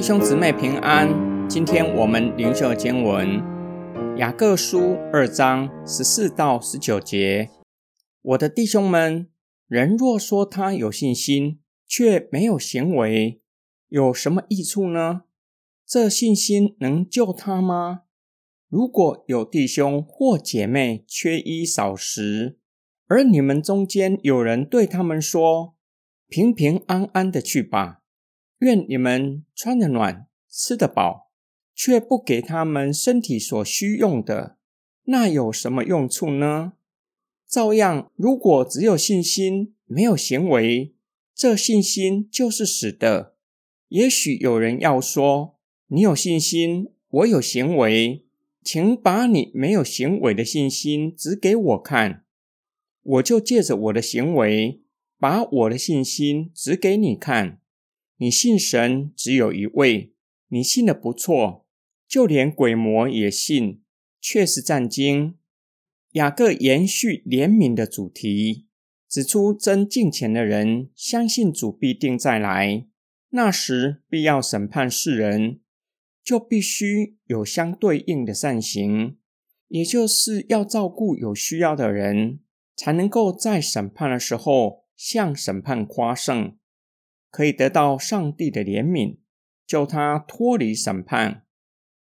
弟兄姊妹平安，今天我们灵修经文雅各书二章十四到十九节。我的弟兄们，人若说他有信心，却没有行为，有什么益处呢？这信心能救他吗？如果有弟兄或姐妹缺衣少食，而你们中间有人对他们说：“平平安安的去吧。”愿你们穿得暖，吃得饱，却不给他们身体所需用的，那有什么用处呢？照样，如果只有信心，没有行为，这信心就是死的。也许有人要说：“你有信心，我有行为，请把你没有行为的信心指给我看，我就借着我的行为，把我的信心指给你看。”你信神只有一位，你信的不错，就连鬼魔也信，确实战经。雅各延续怜悯的主题，指出真敬虔的人相信主必定再来，那时必要审判世人，就必须有相对应的善行，也就是要照顾有需要的人，才能够在审判的时候向审判夸胜。可以得到上帝的怜悯，救他脱离审判。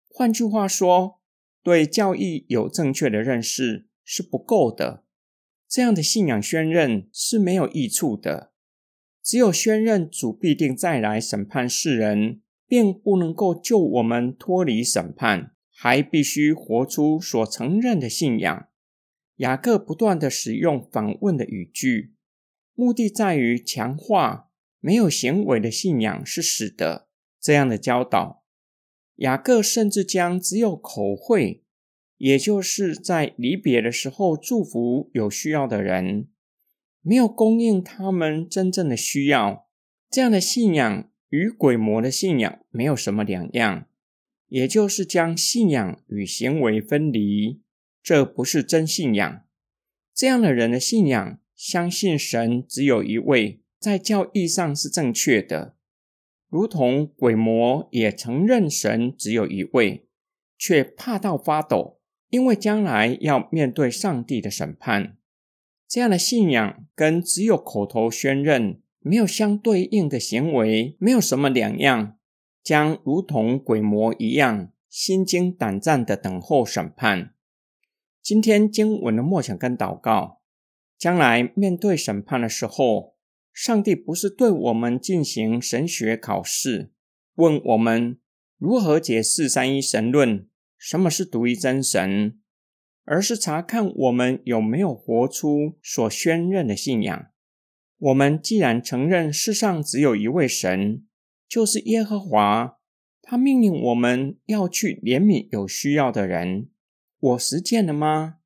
换句话说，对教义有正确的认识是不够的。这样的信仰宣认是没有益处的。只有宣认主必定再来审判世人，并不能够救我们脱离审判，还必须活出所承认的信仰。雅各不断的使用反问的语句，目的在于强化。没有行为的信仰是死的。这样的教导，雅各甚至将只有口惠，也就是在离别的时候祝福有需要的人，没有供应他们真正的需要。这样的信仰与鬼魔的信仰没有什么两样，也就是将信仰与行为分离。这不是真信仰。这样的人的信仰，相信神只有一位。在教义上是正确的，如同鬼魔也承认神只有一位，却怕到发抖，因为将来要面对上帝的审判。这样的信仰跟只有口头宣认、没有相对应的行为，没有什么两样，将如同鬼魔一样心惊胆战的等候审判。今天经文的默想跟祷告，将来面对审判的时候。上帝不是对我们进行神学考试，问我们如何解释三一神论，什么是独一真神，而是查看我们有没有活出所宣认的信仰。我们既然承认世上只有一位神，就是耶和华，他命令我们要去怜悯有需要的人，我实践了吗？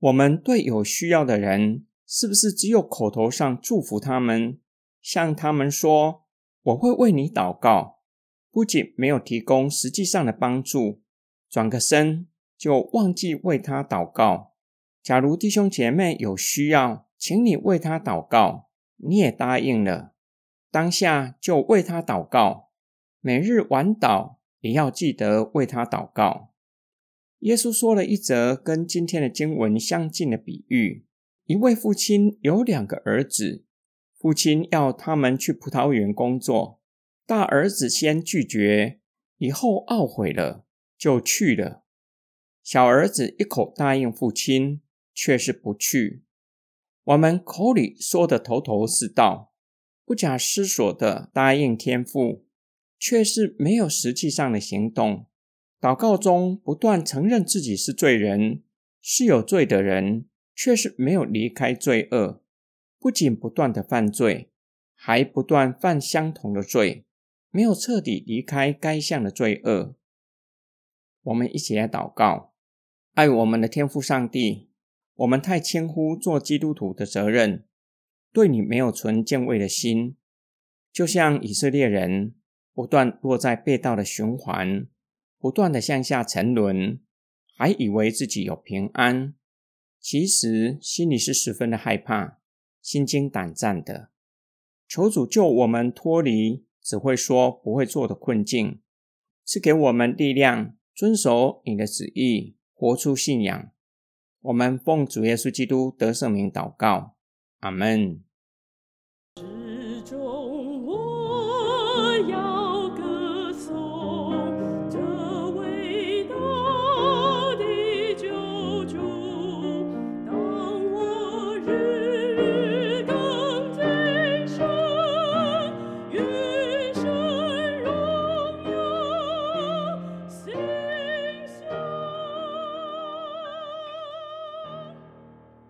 我们对有需要的人。是不是只有口头上祝福他们，向他们说我会为你祷告，不仅没有提供实际上的帮助，转个身就忘记为他祷告？假如弟兄姐妹有需要，请你为他祷告，你也答应了，当下就为他祷告，每日晚祷也要记得为他祷告。耶稣说了一则跟今天的经文相近的比喻。一位父亲有两个儿子，父亲要他们去葡萄园工作。大儿子先拒绝，以后懊悔了，就去了。小儿子一口答应父亲，却是不去。我们口里说的头头是道，不假思索的答应天父，却是没有实际上的行动。祷告中不断承认自己是罪人，是有罪的人。却是没有离开罪恶，不仅不断的犯罪，还不断犯相同的罪，没有彻底离开该项的罪恶。我们一起来祷告：爱我们的天父上帝，我们太轻忽做基督徒的责任，对你没有存敬畏的心，就像以色列人不断落在被盗的循环，不断的向下沉沦，还以为自己有平安。其实心里是十分的害怕，心惊胆战的。求主救我们脱离只会说不会做的困境，是给我们力量，遵守你的旨意，活出信仰。我们奉主耶稣基督得圣名祷告，阿门。